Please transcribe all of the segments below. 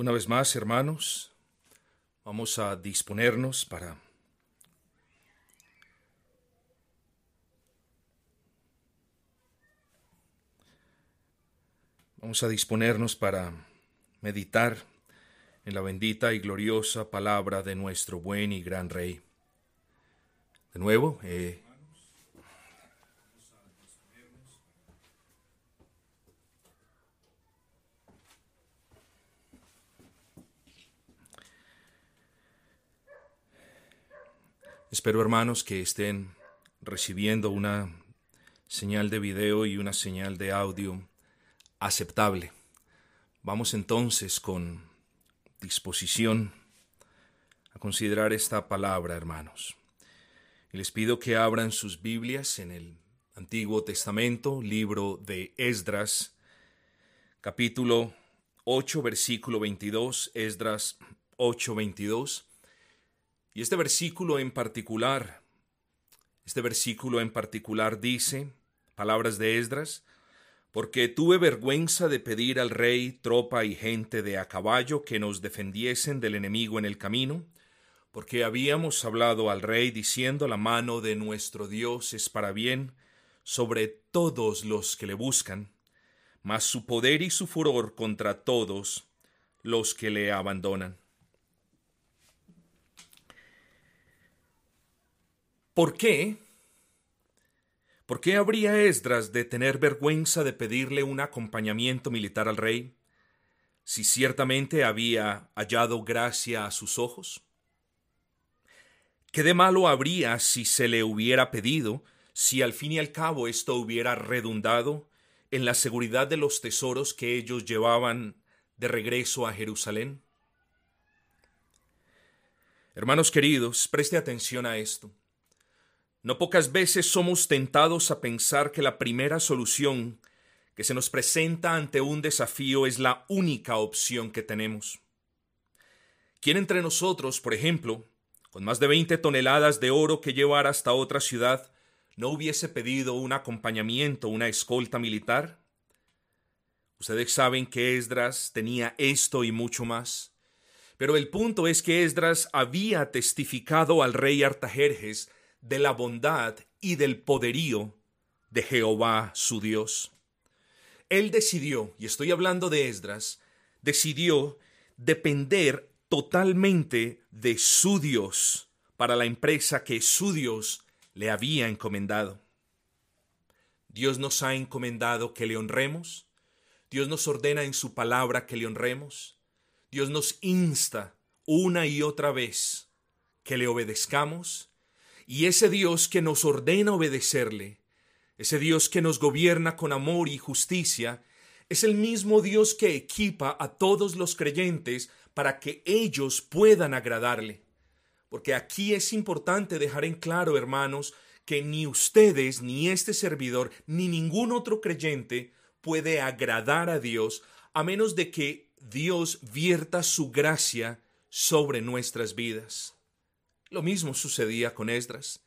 Una vez más, hermanos, vamos a disponernos para Vamos a disponernos para meditar en la bendita y gloriosa palabra de nuestro buen y gran Rey. De nuevo, eh, Espero, hermanos, que estén recibiendo una señal de video y una señal de audio aceptable. Vamos entonces con disposición a considerar esta palabra, hermanos. Y les pido que abran sus Biblias en el Antiguo Testamento, libro de Esdras, capítulo 8, versículo 22, Esdras 8, 22. Y este versículo en particular, este versículo en particular dice, palabras de Esdras, porque tuve vergüenza de pedir al rey tropa y gente de a caballo que nos defendiesen del enemigo en el camino, porque habíamos hablado al rey diciendo la mano de nuestro Dios es para bien sobre todos los que le buscan, mas su poder y su furor contra todos los que le abandonan. ¿Por qué? ¿Por qué habría Esdras de tener vergüenza de pedirle un acompañamiento militar al rey, si ciertamente había hallado gracia a sus ojos? ¿Qué de malo habría si se le hubiera pedido, si al fin y al cabo esto hubiera redundado en la seguridad de los tesoros que ellos llevaban de regreso a Jerusalén? Hermanos queridos, preste atención a esto. No pocas veces somos tentados a pensar que la primera solución que se nos presenta ante un desafío es la única opción que tenemos. ¿Quién entre nosotros, por ejemplo, con más de 20 toneladas de oro que llevar hasta otra ciudad, no hubiese pedido un acompañamiento, una escolta militar? Ustedes saben que Esdras tenía esto y mucho más. Pero el punto es que Esdras había testificado al rey Artajerjes de la bondad y del poderío de Jehová su Dios. Él decidió, y estoy hablando de Esdras, decidió depender totalmente de su Dios para la empresa que su Dios le había encomendado. Dios nos ha encomendado que le honremos, Dios nos ordena en su palabra que le honremos, Dios nos insta una y otra vez que le obedezcamos y ese Dios que nos ordena obedecerle, ese Dios que nos gobierna con amor y justicia, es el mismo Dios que equipa a todos los creyentes para que ellos puedan agradarle. Porque aquí es importante dejar en claro, hermanos, que ni ustedes, ni este servidor, ni ningún otro creyente puede agradar a Dios a menos de que Dios vierta su gracia sobre nuestras vidas. Lo mismo sucedía con Esdras.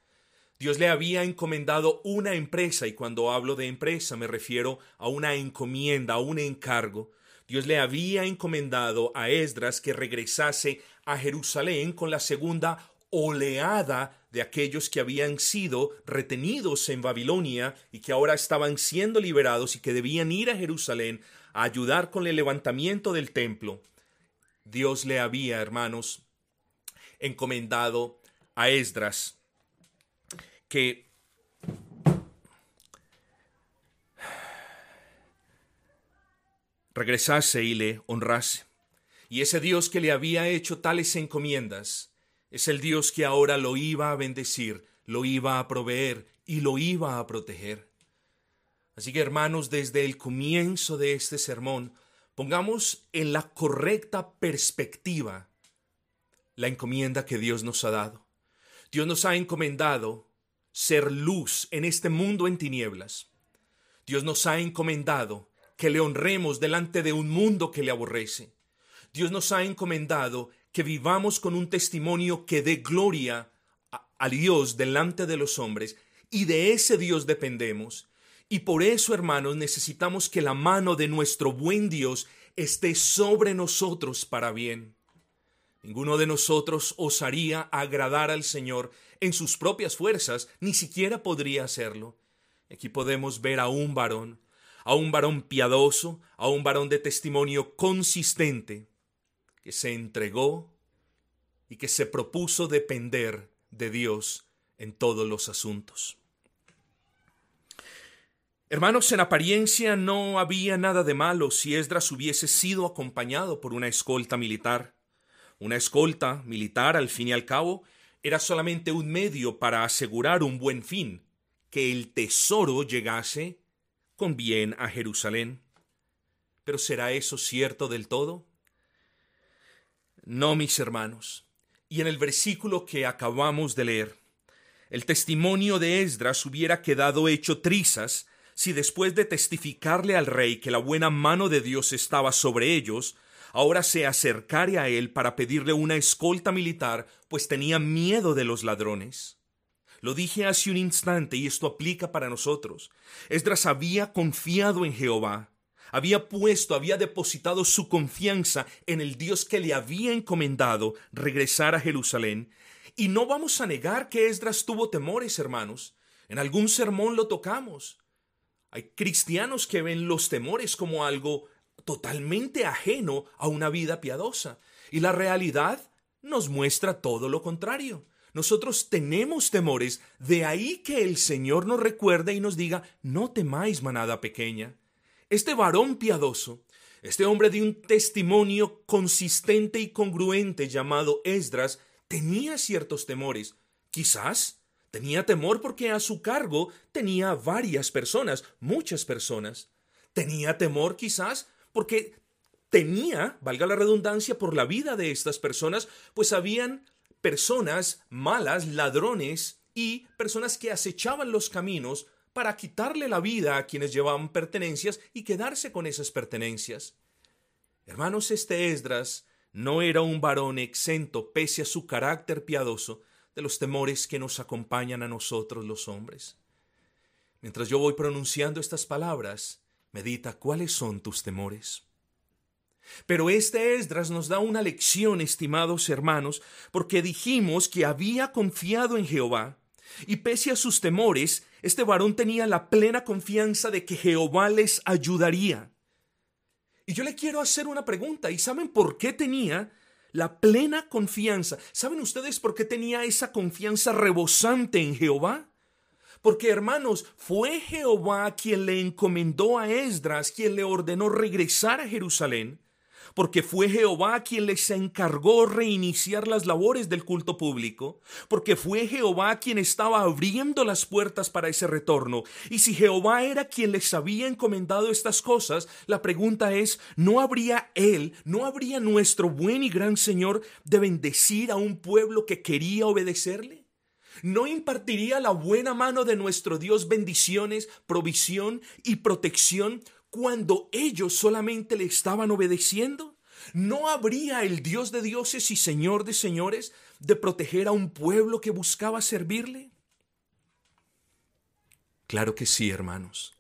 Dios le había encomendado una empresa, y cuando hablo de empresa me refiero a una encomienda, a un encargo. Dios le había encomendado a Esdras que regresase a Jerusalén con la segunda oleada de aquellos que habían sido retenidos en Babilonia y que ahora estaban siendo liberados y que debían ir a Jerusalén a ayudar con el levantamiento del templo. Dios le había, hermanos, encomendado a Esdras que regresase y le honrase. Y ese Dios que le había hecho tales encomiendas es el Dios que ahora lo iba a bendecir, lo iba a proveer y lo iba a proteger. Así que hermanos, desde el comienzo de este sermón, pongamos en la correcta perspectiva la encomienda que Dios nos ha dado. Dios nos ha encomendado ser luz en este mundo en tinieblas. Dios nos ha encomendado que le honremos delante de un mundo que le aborrece. Dios nos ha encomendado que vivamos con un testimonio que dé gloria a, Dios delante de los hombres y de ese Dios dependemos. Y por eso, hermanos, necesitamos que la mano de nuestro buen Dios esté sobre nosotros para bien. Ninguno de nosotros osaría agradar al Señor en sus propias fuerzas, ni siquiera podría hacerlo. Aquí podemos ver a un varón, a un varón piadoso, a un varón de testimonio consistente, que se entregó y que se propuso depender de Dios en todos los asuntos. Hermanos, en apariencia no había nada de malo si Esdras hubiese sido acompañado por una escolta militar. Una escolta militar, al fin y al cabo, era solamente un medio para asegurar un buen fin, que el tesoro llegase con bien a Jerusalén. Pero ¿será eso cierto del todo? No, mis hermanos. Y en el versículo que acabamos de leer, el testimonio de Esdras hubiera quedado hecho trizas si después de testificarle al rey que la buena mano de Dios estaba sobre ellos, ahora se acercare a él para pedirle una escolta militar, pues tenía miedo de los ladrones. Lo dije hace un instante y esto aplica para nosotros. Esdras había confiado en Jehová, había puesto, había depositado su confianza en el Dios que le había encomendado regresar a Jerusalén. Y no vamos a negar que Esdras tuvo temores, hermanos. En algún sermón lo tocamos. Hay cristianos que ven los temores como algo totalmente ajeno a una vida piadosa. Y la realidad nos muestra todo lo contrario. Nosotros tenemos temores, de ahí que el Señor nos recuerde y nos diga, no temáis manada pequeña. Este varón piadoso, este hombre de un testimonio consistente y congruente llamado Esdras, tenía ciertos temores. Quizás Tenía temor porque a su cargo tenía varias personas, muchas personas. Tenía temor quizás porque tenía, valga la redundancia, por la vida de estas personas, pues habían personas malas, ladrones y personas que acechaban los caminos para quitarle la vida a quienes llevaban pertenencias y quedarse con esas pertenencias. Hermanos, este Esdras no era un varón exento pese a su carácter piadoso, de los temores que nos acompañan a nosotros los hombres. Mientras yo voy pronunciando estas palabras, medita cuáles son tus temores. Pero este Esdras nos da una lección, estimados hermanos, porque dijimos que había confiado en Jehová, y pese a sus temores, este varón tenía la plena confianza de que Jehová les ayudaría. Y yo le quiero hacer una pregunta, ¿y saben por qué tenía la plena confianza. ¿Saben ustedes por qué tenía esa confianza rebosante en Jehová? Porque hermanos, fue Jehová quien le encomendó a Esdras, quien le ordenó regresar a Jerusalén porque fue Jehová quien les encargó reiniciar las labores del culto público, porque fue Jehová quien estaba abriendo las puertas para ese retorno. Y si Jehová era quien les había encomendado estas cosas, la pregunta es, ¿no habría Él, no habría nuestro buen y gran Señor de bendecir a un pueblo que quería obedecerle? ¿No impartiría la buena mano de nuestro Dios bendiciones, provisión y protección cuando ellos solamente le estaban obedeciendo? ¿No habría el Dios de dioses y Señor de señores de proteger a un pueblo que buscaba servirle? Claro que sí, hermanos,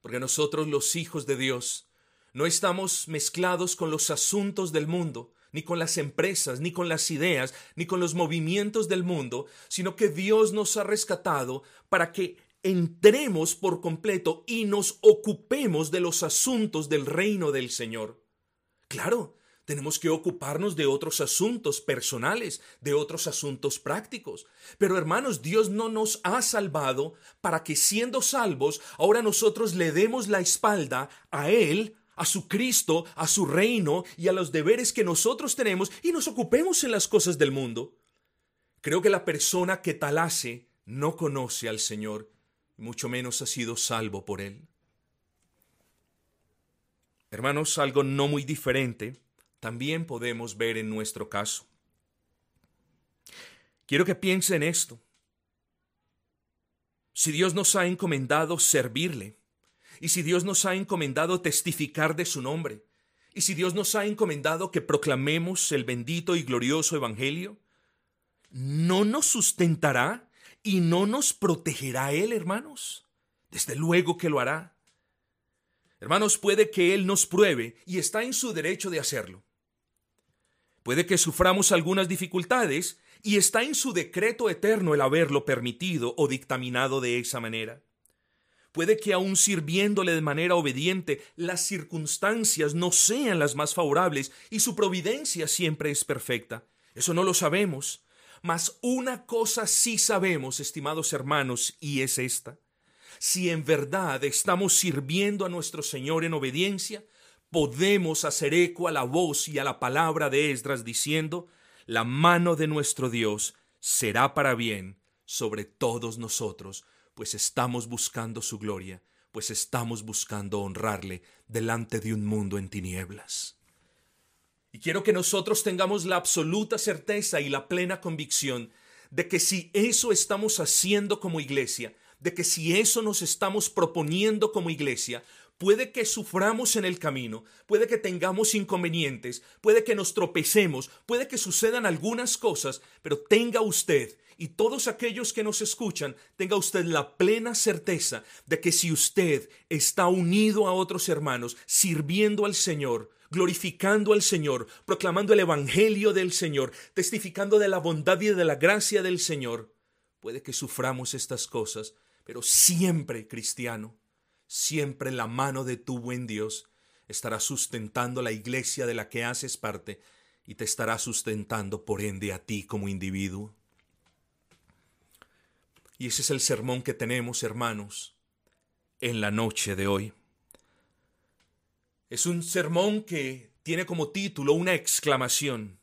porque nosotros los hijos de Dios no estamos mezclados con los asuntos del mundo, ni con las empresas, ni con las ideas, ni con los movimientos del mundo, sino que Dios nos ha rescatado para que entremos por completo y nos ocupemos de los asuntos del reino del Señor. Claro, tenemos que ocuparnos de otros asuntos personales, de otros asuntos prácticos. Pero hermanos, Dios no nos ha salvado para que siendo salvos, ahora nosotros le demos la espalda a Él, a su Cristo, a su reino y a los deberes que nosotros tenemos y nos ocupemos en las cosas del mundo. Creo que la persona que tal hace no conoce al Señor mucho menos ha sido salvo por él. Hermanos, algo no muy diferente también podemos ver en nuestro caso. Quiero que piensen en esto. Si Dios nos ha encomendado servirle, y si Dios nos ha encomendado testificar de su nombre, y si Dios nos ha encomendado que proclamemos el bendito y glorioso Evangelio, ¿no nos sustentará y no nos protegerá Él, hermanos? Desde luego que lo hará. Hermanos, puede que Él nos pruebe y está en su derecho de hacerlo. Puede que suframos algunas dificultades y está en su decreto eterno el haberlo permitido o dictaminado de esa manera. Puede que aun sirviéndole de manera obediente, las circunstancias no sean las más favorables y su providencia siempre es perfecta. Eso no lo sabemos. Mas una cosa sí sabemos, estimados hermanos, y es esta. Si en verdad estamos sirviendo a nuestro Señor en obediencia, podemos hacer eco a la voz y a la palabra de Esdras diciendo, la mano de nuestro Dios será para bien sobre todos nosotros, pues estamos buscando su gloria, pues estamos buscando honrarle delante de un mundo en tinieblas. Y quiero que nosotros tengamos la absoluta certeza y la plena convicción de que si eso estamos haciendo como iglesia, de que si eso nos estamos proponiendo como iglesia, Puede que suframos en el camino, puede que tengamos inconvenientes, puede que nos tropecemos, puede que sucedan algunas cosas, pero tenga usted y todos aquellos que nos escuchan, tenga usted la plena certeza de que si usted está unido a otros hermanos, sirviendo al Señor, glorificando al Señor, proclamando el Evangelio del Señor, testificando de la bondad y de la gracia del Señor, puede que suframos estas cosas, pero siempre, cristiano, siempre la mano de tu buen Dios estará sustentando la iglesia de la que haces parte y te estará sustentando por ende a ti como individuo. Y ese es el sermón que tenemos, hermanos, en la noche de hoy. Es un sermón que tiene como título una exclamación,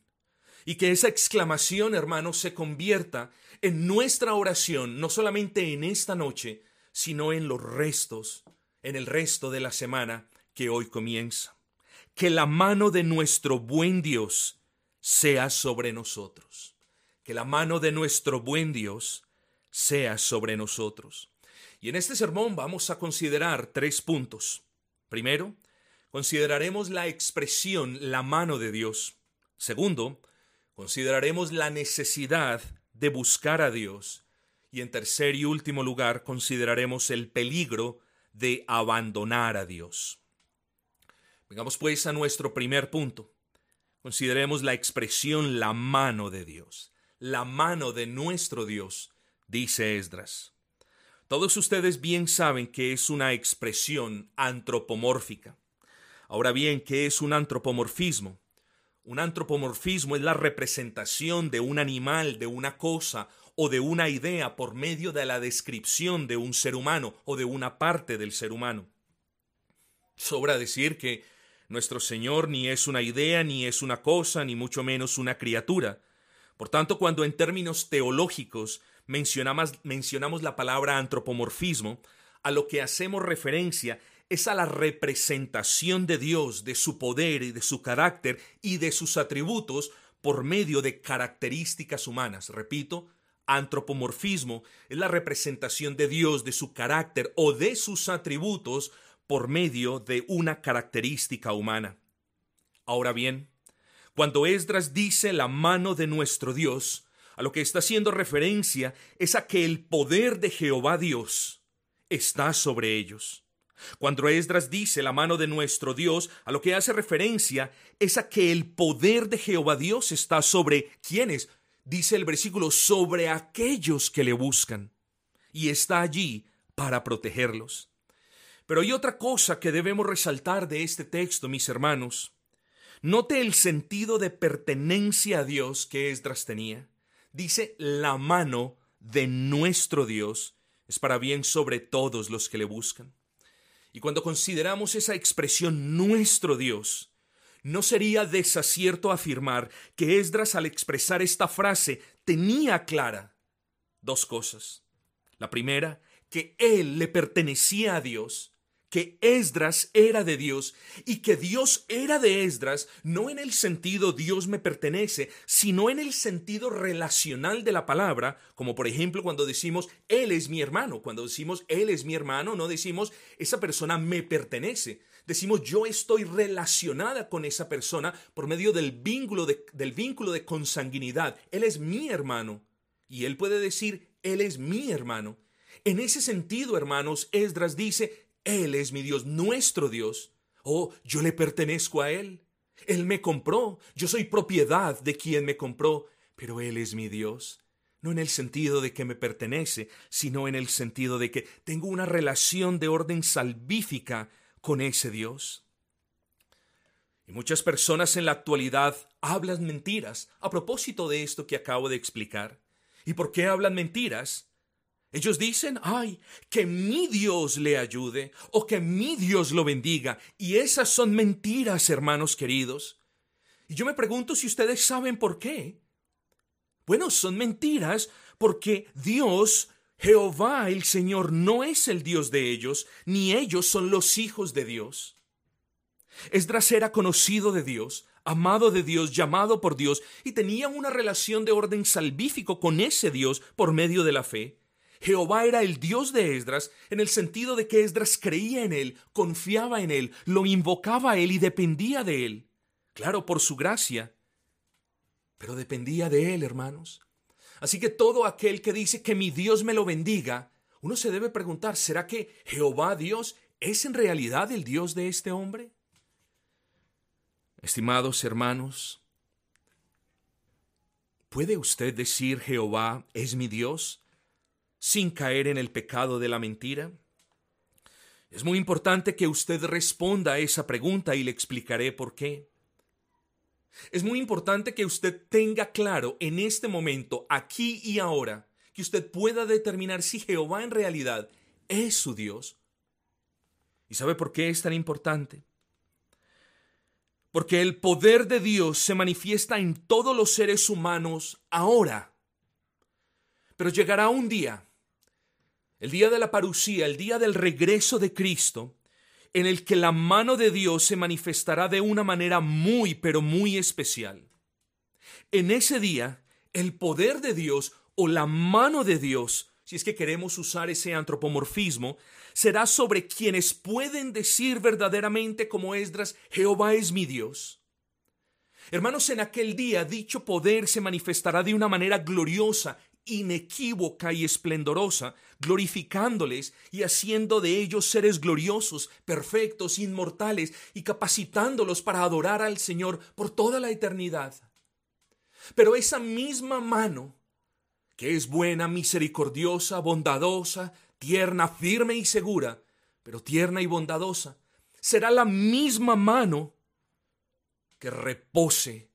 y que esa exclamación, hermanos, se convierta en nuestra oración, no solamente en esta noche, sino en los restos en el resto de la semana que hoy comienza. Que la mano de nuestro buen Dios sea sobre nosotros. Que la mano de nuestro buen Dios sea sobre nosotros. Y en este sermón vamos a considerar tres puntos. Primero, consideraremos la expresión la mano de Dios. Segundo, consideraremos la necesidad de buscar a Dios. Y en tercer y último lugar, consideraremos el peligro de abandonar a Dios. Vengamos pues a nuestro primer punto. Consideremos la expresión la mano de Dios, la mano de nuestro Dios, dice Esdras. Todos ustedes bien saben que es una expresión antropomórfica. Ahora bien, ¿qué es un antropomorfismo? Un antropomorfismo es la representación de un animal, de una cosa o de una idea por medio de la descripción de un ser humano o de una parte del ser humano. Sobra decir que nuestro Señor ni es una idea, ni es una cosa, ni mucho menos una criatura. Por tanto, cuando en términos teológicos mencionamos, mencionamos la palabra antropomorfismo, a lo que hacemos referencia es a la representación de Dios, de su poder y de su carácter y de sus atributos por medio de características humanas. Repito, Antropomorfismo es la representación de Dios, de su carácter o de sus atributos por medio de una característica humana. Ahora bien, cuando Esdras dice la mano de nuestro Dios, a lo que está haciendo referencia es a que el poder de Jehová Dios está sobre ellos. Cuando Esdras dice la mano de nuestro Dios, a lo que hace referencia es a que el poder de Jehová Dios está sobre quienes, dice el versículo, sobre aquellos que le buscan, y está allí para protegerlos. Pero hay otra cosa que debemos resaltar de este texto, mis hermanos. Note el sentido de pertenencia a Dios que Esdras tenía. Dice, la mano de nuestro Dios es para bien sobre todos los que le buscan. Y cuando consideramos esa expresión nuestro Dios, no sería desacierto afirmar que Esdras al expresar esta frase tenía clara dos cosas. La primera, que él le pertenecía a Dios, que Esdras era de Dios y que Dios era de Esdras, no en el sentido Dios me pertenece, sino en el sentido relacional de la palabra, como por ejemplo cuando decimos Él es mi hermano, cuando decimos Él es mi hermano, no decimos esa persona me pertenece, decimos yo estoy relacionada con esa persona por medio del vínculo de, del vínculo de consanguinidad. Él es mi hermano. Y él puede decir, Él es mi hermano. En ese sentido, hermanos, Esdras dice, Él es mi Dios, nuestro Dios. Oh, yo le pertenezco a Él. Él me compró, yo soy propiedad de quien me compró, pero Él es mi Dios. No en el sentido de que me pertenece, sino en el sentido de que tengo una relación de orden salvífica con ese Dios. Y muchas personas en la actualidad hablan mentiras a propósito de esto que acabo de explicar. ¿Y por qué hablan mentiras? Ellos dicen, ay, que mi Dios le ayude o que mi Dios lo bendiga. Y esas son mentiras, hermanos queridos. Y yo me pregunto si ustedes saben por qué. Bueno, son mentiras porque Dios, Jehová el Señor, no es el Dios de ellos, ni ellos son los hijos de Dios. Esdras era conocido de Dios, amado de Dios, llamado por Dios, y tenía una relación de orden salvífico con ese Dios por medio de la fe. Jehová era el Dios de Esdras en el sentido de que Esdras creía en él, confiaba en él, lo invocaba a él y dependía de él. Claro, por su gracia. Pero dependía de él, hermanos. Así que todo aquel que dice que mi Dios me lo bendiga, uno se debe preguntar, ¿será que Jehová Dios es en realidad el Dios de este hombre? Estimados hermanos, ¿puede usted decir Jehová es mi Dios? Sin caer en el pecado de la mentira? Es muy importante que usted responda a esa pregunta y le explicaré por qué. Es muy importante que usted tenga claro en este momento, aquí y ahora, que usted pueda determinar si Jehová en realidad es su Dios. ¿Y sabe por qué es tan importante? Porque el poder de Dios se manifiesta en todos los seres humanos ahora. Pero llegará un día el día de la parucía, el día del regreso de Cristo, en el que la mano de Dios se manifestará de una manera muy, pero muy especial. En ese día, el poder de Dios o la mano de Dios, si es que queremos usar ese antropomorfismo, será sobre quienes pueden decir verdaderamente como Esdras, Jehová es mi Dios. Hermanos, en aquel día dicho poder se manifestará de una manera gloriosa inequívoca y esplendorosa, glorificándoles y haciendo de ellos seres gloriosos, perfectos, inmortales y capacitándolos para adorar al Señor por toda la eternidad. Pero esa misma mano, que es buena, misericordiosa, bondadosa, tierna, firme y segura, pero tierna y bondadosa, será la misma mano que repose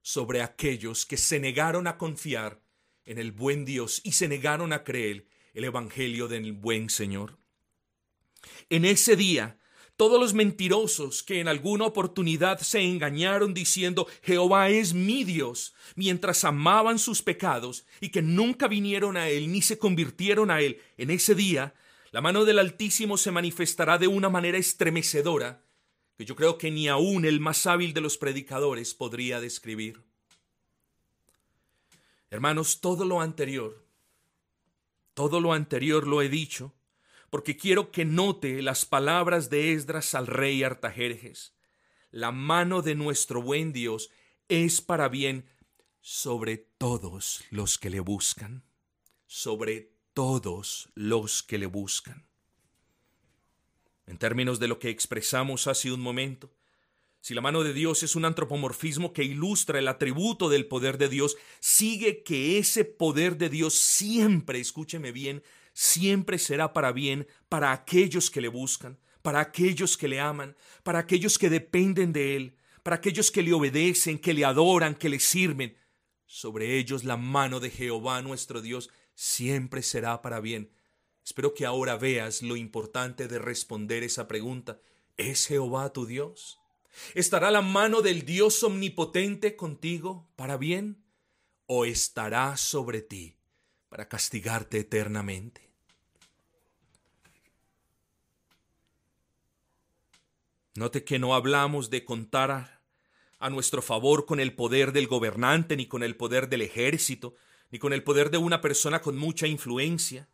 sobre aquellos que se negaron a confiar en el buen Dios y se negaron a creer el Evangelio del buen Señor. En ese día, todos los mentirosos que en alguna oportunidad se engañaron diciendo Jehová es mi Dios, mientras amaban sus pecados y que nunca vinieron a Él ni se convirtieron a Él, en ese día la mano del Altísimo se manifestará de una manera estremecedora que yo creo que ni aun el más hábil de los predicadores podría describir. Hermanos, todo lo anterior, todo lo anterior lo he dicho, porque quiero que note las palabras de Esdras al rey Artajerjes. La mano de nuestro buen Dios es para bien sobre todos los que le buscan, sobre todos los que le buscan. En términos de lo que expresamos hace un momento, si la mano de Dios es un antropomorfismo que ilustra el atributo del poder de Dios, sigue que ese poder de Dios siempre, escúcheme bien, siempre será para bien para aquellos que le buscan, para aquellos que le aman, para aquellos que dependen de Él, para aquellos que le obedecen, que le adoran, que le sirven. Sobre ellos la mano de Jehová nuestro Dios siempre será para bien. Espero que ahora veas lo importante de responder esa pregunta. ¿Es Jehová tu Dios? ¿Estará la mano del Dios omnipotente contigo para bien? ¿O estará sobre ti para castigarte eternamente? Note que no hablamos de contar a nuestro favor con el poder del gobernante, ni con el poder del ejército, ni con el poder de una persona con mucha influencia.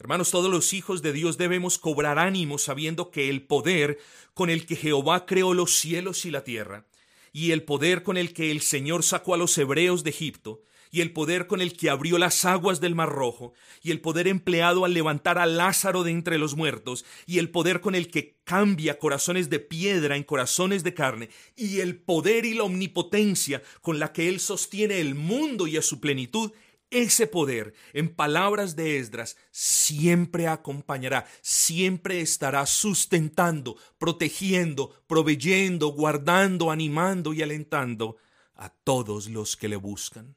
Hermanos, todos los hijos de Dios debemos cobrar ánimo sabiendo que el poder con el que Jehová creó los cielos y la tierra, y el poder con el que el Señor sacó a los hebreos de Egipto, y el poder con el que abrió las aguas del Mar Rojo, y el poder empleado al levantar a Lázaro de entre los muertos, y el poder con el que cambia corazones de piedra en corazones de carne, y el poder y la omnipotencia con la que Él sostiene el mundo y a su plenitud, ese poder, en palabras de Esdras, siempre acompañará, siempre estará sustentando, protegiendo, proveyendo, guardando, animando y alentando a todos los que le buscan.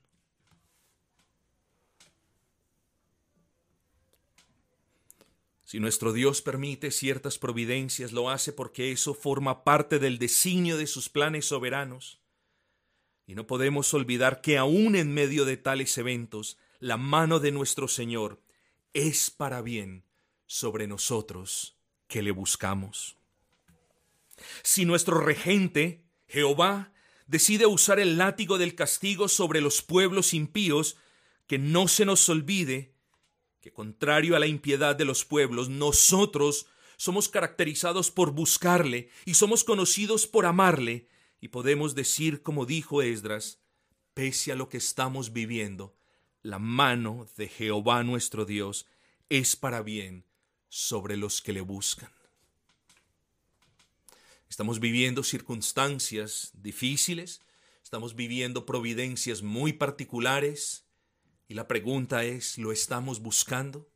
Si nuestro Dios permite ciertas providencias, lo hace porque eso forma parte del designio de sus planes soberanos. Y no podemos olvidar que aún en medio de tales eventos, la mano de nuestro Señor es para bien sobre nosotros que le buscamos. Si nuestro regente, Jehová, decide usar el látigo del castigo sobre los pueblos impíos, que no se nos olvide que contrario a la impiedad de los pueblos, nosotros somos caracterizados por buscarle y somos conocidos por amarle, y podemos decir, como dijo Esdras, pese a lo que estamos viviendo, la mano de Jehová nuestro Dios es para bien sobre los que le buscan. Estamos viviendo circunstancias difíciles, estamos viviendo providencias muy particulares, y la pregunta es, ¿lo estamos buscando?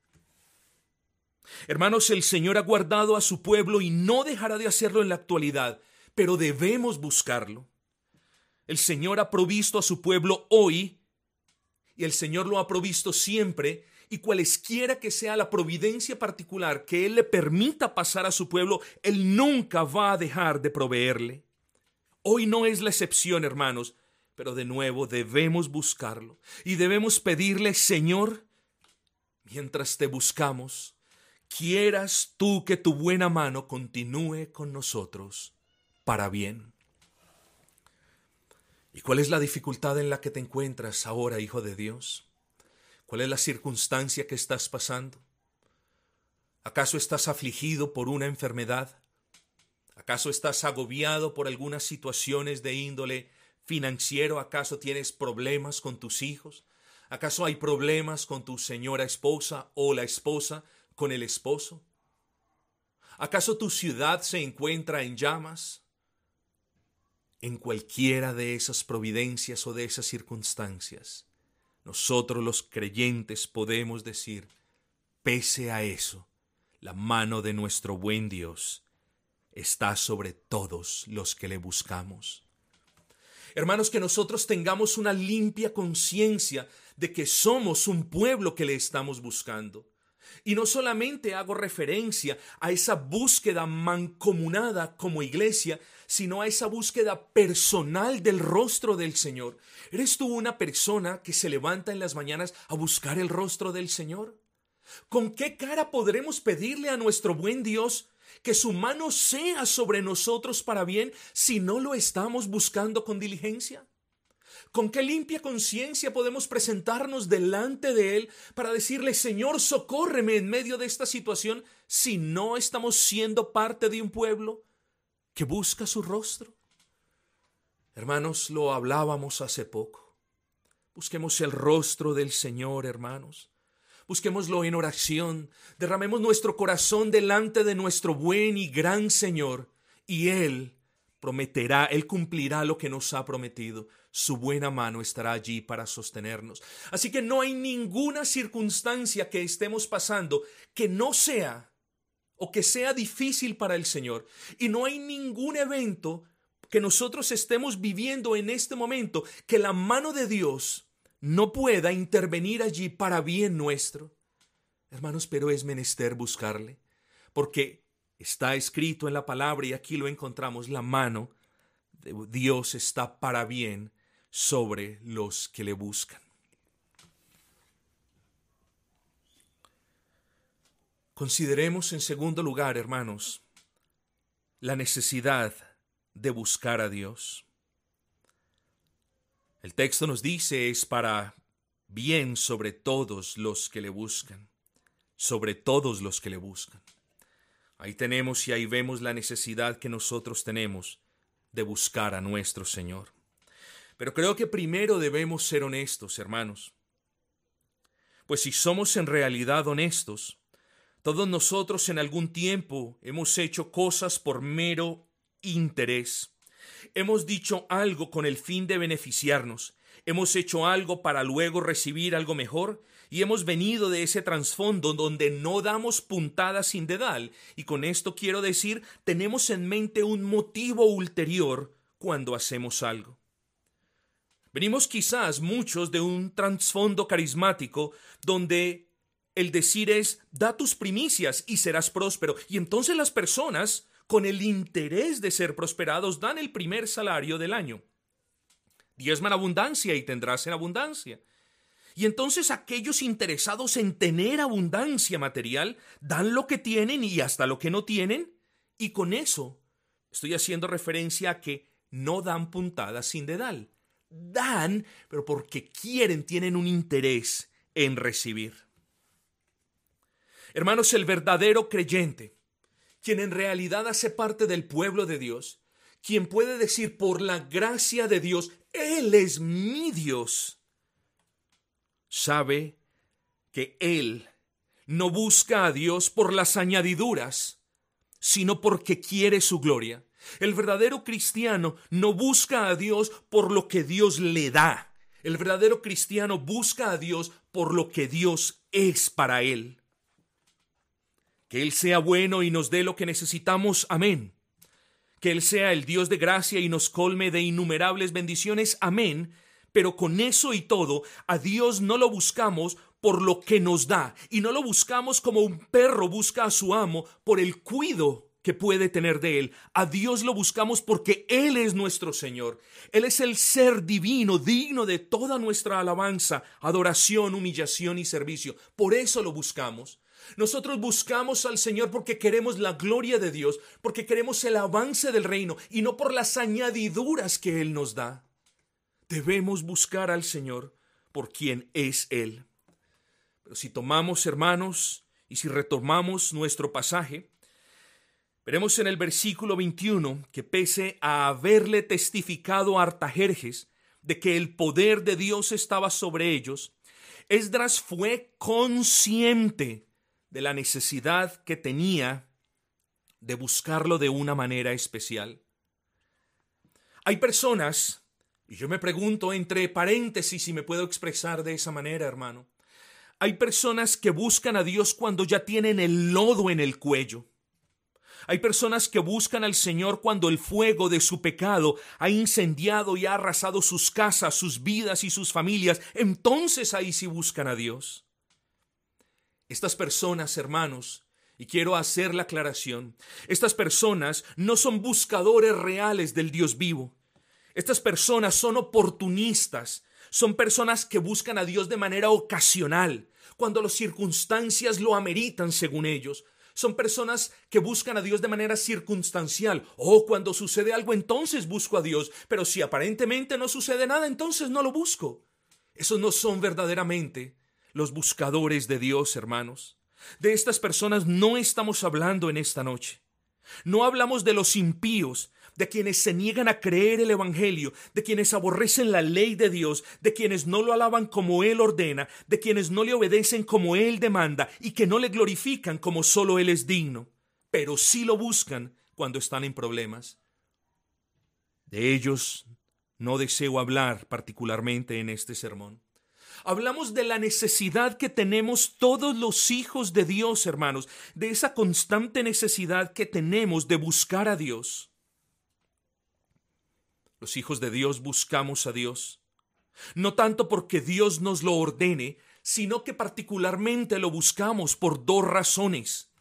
Hermanos, el Señor ha guardado a su pueblo y no dejará de hacerlo en la actualidad, pero debemos buscarlo. El Señor ha provisto a su pueblo hoy y el Señor lo ha provisto siempre y cualesquiera que sea la providencia particular que Él le permita pasar a su pueblo, Él nunca va a dejar de proveerle. Hoy no es la excepción, hermanos. Pero de nuevo debemos buscarlo y debemos pedirle, Señor, mientras te buscamos, quieras tú que tu buena mano continúe con nosotros para bien. ¿Y cuál es la dificultad en la que te encuentras ahora, Hijo de Dios? ¿Cuál es la circunstancia que estás pasando? ¿Acaso estás afligido por una enfermedad? ¿Acaso estás agobiado por algunas situaciones de índole financiero? ¿Acaso tienes problemas con tus hijos? ¿Acaso hay problemas con tu señora esposa o la esposa con el esposo? ¿Acaso tu ciudad se encuentra en llamas? En cualquiera de esas providencias o de esas circunstancias, nosotros los creyentes podemos decir, pese a eso, la mano de nuestro buen Dios está sobre todos los que le buscamos. Hermanos, que nosotros tengamos una limpia conciencia de que somos un pueblo que le estamos buscando. Y no solamente hago referencia a esa búsqueda mancomunada como iglesia, sino a esa búsqueda personal del rostro del Señor. ¿Eres tú una persona que se levanta en las mañanas a buscar el rostro del Señor? ¿Con qué cara podremos pedirle a nuestro buen Dios que su mano sea sobre nosotros para bien si no lo estamos buscando con diligencia? ¿Con qué limpia conciencia podemos presentarnos delante de Él para decirle, Señor, socórreme en medio de esta situación si no estamos siendo parte de un pueblo que busca su rostro? Hermanos, lo hablábamos hace poco. Busquemos el rostro del Señor, hermanos busquémoslo en oración, derramemos nuestro corazón delante de nuestro buen y gran Señor, y Él prometerá, Él cumplirá lo que nos ha prometido. Su buena mano estará allí para sostenernos. Así que no hay ninguna circunstancia que estemos pasando que no sea o que sea difícil para el Señor. Y no hay ningún evento que nosotros estemos viviendo en este momento que la mano de Dios no pueda intervenir allí para bien nuestro. Hermanos, pero es menester buscarle, porque está escrito en la palabra y aquí lo encontramos, la mano de Dios está para bien sobre los que le buscan. Consideremos en segundo lugar, hermanos, la necesidad de buscar a Dios. El texto nos dice es para bien sobre todos los que le buscan, sobre todos los que le buscan. Ahí tenemos y ahí vemos la necesidad que nosotros tenemos de buscar a nuestro Señor. Pero creo que primero debemos ser honestos, hermanos. Pues si somos en realidad honestos, todos nosotros en algún tiempo hemos hecho cosas por mero interés. Hemos dicho algo con el fin de beneficiarnos. Hemos hecho algo para luego recibir algo mejor y hemos venido de ese trasfondo donde no damos puntadas sin dedal. Y con esto quiero decir, tenemos en mente un motivo ulterior cuando hacemos algo. Venimos quizás muchos de un trasfondo carismático donde el decir es, da tus primicias y serás próspero. Y entonces las personas, con el interés de ser prosperados, dan el primer salario del año. Diezman abundancia y tendrás en abundancia. Y entonces aquellos interesados en tener abundancia material dan lo que tienen y hasta lo que no tienen. Y con eso estoy haciendo referencia a que no dan puntadas sin dedal. Dan, pero porque quieren, tienen un interés en recibir. Hermanos, el verdadero creyente, quien en realidad hace parte del pueblo de Dios, quien puede decir por la gracia de Dios, Él es mi Dios, sabe que Él no busca a Dios por las añadiduras, sino porque quiere su gloria. El verdadero cristiano no busca a Dios por lo que Dios le da. El verdadero cristiano busca a Dios por lo que Dios es para él. Que Él sea bueno y nos dé lo que necesitamos. Amén. Que Él sea el Dios de gracia y nos colme de innumerables bendiciones. Amén. Pero con eso y todo, a Dios no lo buscamos por lo que nos da, y no lo buscamos como un perro busca a su amo por el cuido que puede tener de Él. A Dios lo buscamos porque Él es nuestro Señor. Él es el ser divino, digno de toda nuestra alabanza, adoración, humillación y servicio. Por eso lo buscamos. Nosotros buscamos al Señor porque queremos la gloria de Dios, porque queremos el avance del reino y no por las añadiduras que Él nos da. Debemos buscar al Señor por quien es Él. Pero si tomamos, hermanos, y si retomamos nuestro pasaje, veremos en el versículo 21 que pese a haberle testificado a Artajerjes de que el poder de Dios estaba sobre ellos, Esdras fue consciente de la necesidad que tenía de buscarlo de una manera especial. Hay personas, y yo me pregunto entre paréntesis si me puedo expresar de esa manera, hermano, hay personas que buscan a Dios cuando ya tienen el lodo en el cuello. Hay personas que buscan al Señor cuando el fuego de su pecado ha incendiado y ha arrasado sus casas, sus vidas y sus familias. Entonces ahí sí buscan a Dios. Estas personas, hermanos, y quiero hacer la aclaración, estas personas no son buscadores reales del Dios vivo. Estas personas son oportunistas, son personas que buscan a Dios de manera ocasional, cuando las circunstancias lo ameritan según ellos. Son personas que buscan a Dios de manera circunstancial. Oh, cuando sucede algo, entonces busco a Dios. Pero si aparentemente no sucede nada, entonces no lo busco. Esos no son verdaderamente los buscadores de Dios, hermanos. De estas personas no estamos hablando en esta noche. No hablamos de los impíos, de quienes se niegan a creer el Evangelio, de quienes aborrecen la ley de Dios, de quienes no lo alaban como Él ordena, de quienes no le obedecen como Él demanda y que no le glorifican como solo Él es digno, pero sí lo buscan cuando están en problemas. De ellos no deseo hablar particularmente en este sermón. Hablamos de la necesidad que tenemos todos los hijos de Dios, hermanos, de esa constante necesidad que tenemos de buscar a Dios. Los hijos de Dios buscamos a Dios, no tanto porque Dios nos lo ordene, sino que particularmente lo buscamos por dos razones.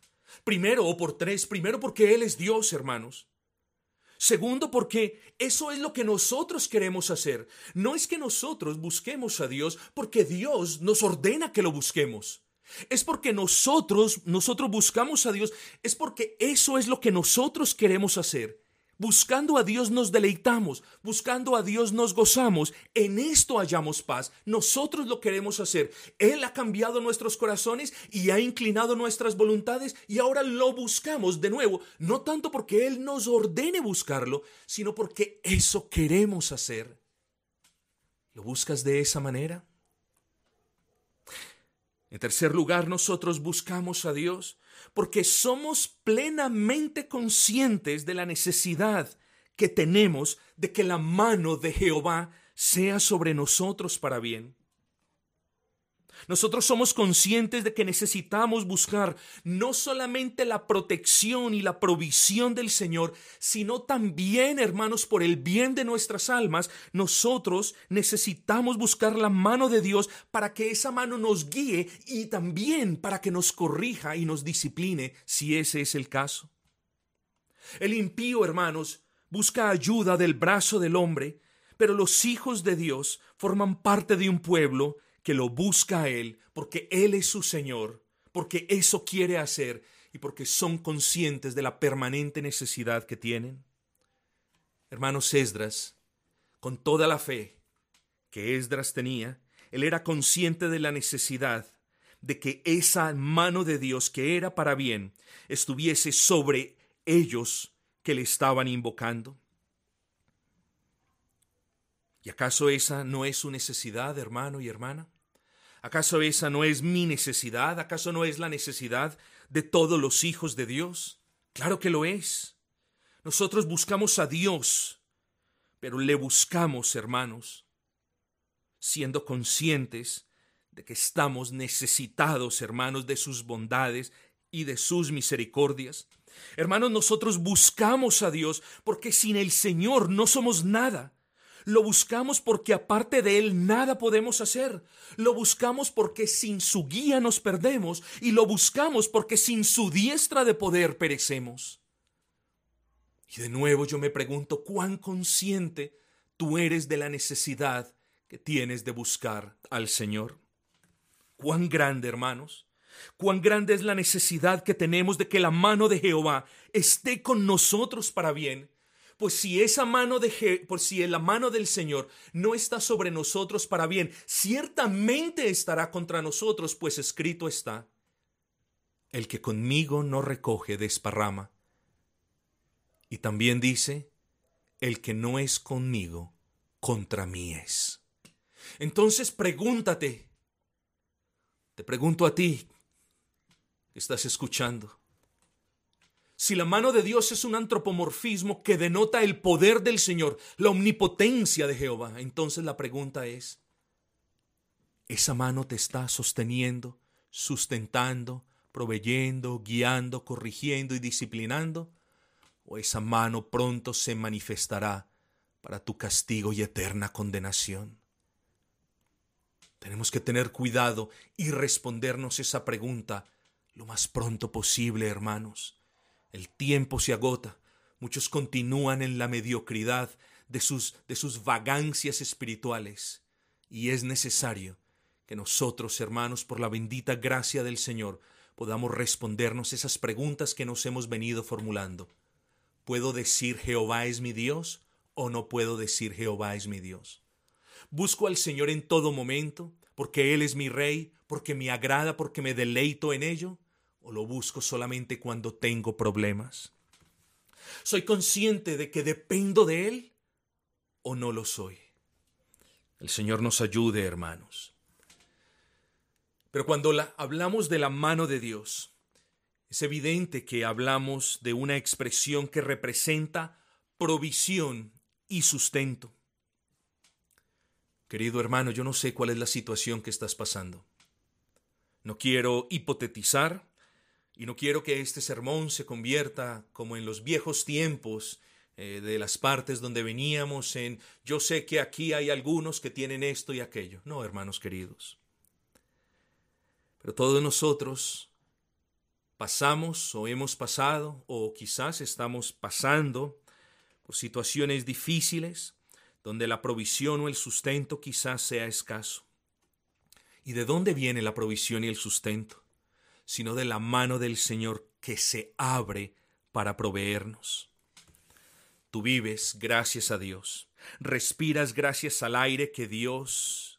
Primero o por tres, primero porque Él es Dios, hermanos. Segundo, porque eso es lo que nosotros queremos hacer. No es que nosotros busquemos a Dios porque Dios nos ordena que lo busquemos. Es porque nosotros, nosotros buscamos a Dios, es porque eso es lo que nosotros queremos hacer. Buscando a Dios nos deleitamos, buscando a Dios nos gozamos, en esto hallamos paz. Nosotros lo queremos hacer. Él ha cambiado nuestros corazones y ha inclinado nuestras voluntades y ahora lo buscamos de nuevo, no tanto porque Él nos ordene buscarlo, sino porque eso queremos hacer. ¿Lo buscas de esa manera? En tercer lugar, nosotros buscamos a Dios porque somos plenamente conscientes de la necesidad que tenemos de que la mano de Jehová sea sobre nosotros para bien. Nosotros somos conscientes de que necesitamos buscar no solamente la protección y la provisión del Señor, sino también, hermanos, por el bien de nuestras almas, nosotros necesitamos buscar la mano de Dios para que esa mano nos guíe y también para que nos corrija y nos discipline si ese es el caso. El impío, hermanos, busca ayuda del brazo del hombre, pero los hijos de Dios forman parte de un pueblo que lo busca a Él porque Él es su Señor, porque eso quiere hacer y porque son conscientes de la permanente necesidad que tienen. Hermanos Esdras, con toda la fe que Esdras tenía, él era consciente de la necesidad de que esa mano de Dios que era para bien estuviese sobre ellos que le estaban invocando. ¿Y acaso esa no es su necesidad, hermano y hermana? ¿Acaso esa no es mi necesidad? ¿Acaso no es la necesidad de todos los hijos de Dios? Claro que lo es. Nosotros buscamos a Dios, pero le buscamos, hermanos, siendo conscientes de que estamos necesitados, hermanos, de sus bondades y de sus misericordias. Hermanos, nosotros buscamos a Dios porque sin el Señor no somos nada. Lo buscamos porque aparte de Él nada podemos hacer. Lo buscamos porque sin su guía nos perdemos y lo buscamos porque sin su diestra de poder perecemos. Y de nuevo yo me pregunto cuán consciente tú eres de la necesidad que tienes de buscar al Señor. Cuán grande, hermanos, cuán grande es la necesidad que tenemos de que la mano de Jehová esté con nosotros para bien pues si esa mano de por si la mano del Señor no está sobre nosotros para bien, ciertamente estará contra nosotros, pues escrito está: El que conmigo no recoge desparrama. Y también dice: El que no es conmigo, contra mí es. Entonces pregúntate, te pregunto a ti que estás escuchando, si la mano de Dios es un antropomorfismo que denota el poder del Señor, la omnipotencia de Jehová, entonces la pregunta es, ¿esa mano te está sosteniendo, sustentando, proveyendo, guiando, corrigiendo y disciplinando? ¿O esa mano pronto se manifestará para tu castigo y eterna condenación? Tenemos que tener cuidado y respondernos esa pregunta lo más pronto posible, hermanos el tiempo se agota. Muchos continúan en la mediocridad de sus, de sus vagancias espirituales. Y es necesario que nosotros, hermanos, por la bendita gracia del Señor, podamos respondernos esas preguntas que nos hemos venido formulando. ¿Puedo decir Jehová es mi Dios o no puedo decir Jehová es mi Dios? Busco al Señor en todo momento, porque Él es mi Rey, porque me agrada, porque me deleito en ello o lo busco solamente cuando tengo problemas? ¿Soy consciente de que dependo de Él o no lo soy? El Señor nos ayude, hermanos. Pero cuando hablamos de la mano de Dios, es evidente que hablamos de una expresión que representa provisión y sustento. Querido hermano, yo no sé cuál es la situación que estás pasando. No quiero hipotetizar, y no quiero que este sermón se convierta como en los viejos tiempos eh, de las partes donde veníamos en yo sé que aquí hay algunos que tienen esto y aquello. No, hermanos queridos. Pero todos nosotros pasamos o hemos pasado o quizás estamos pasando por situaciones difíciles donde la provisión o el sustento quizás sea escaso. ¿Y de dónde viene la provisión y el sustento? Sino de la mano del Señor que se abre para proveernos. Tú vives gracias a Dios, respiras gracias al aire que Dios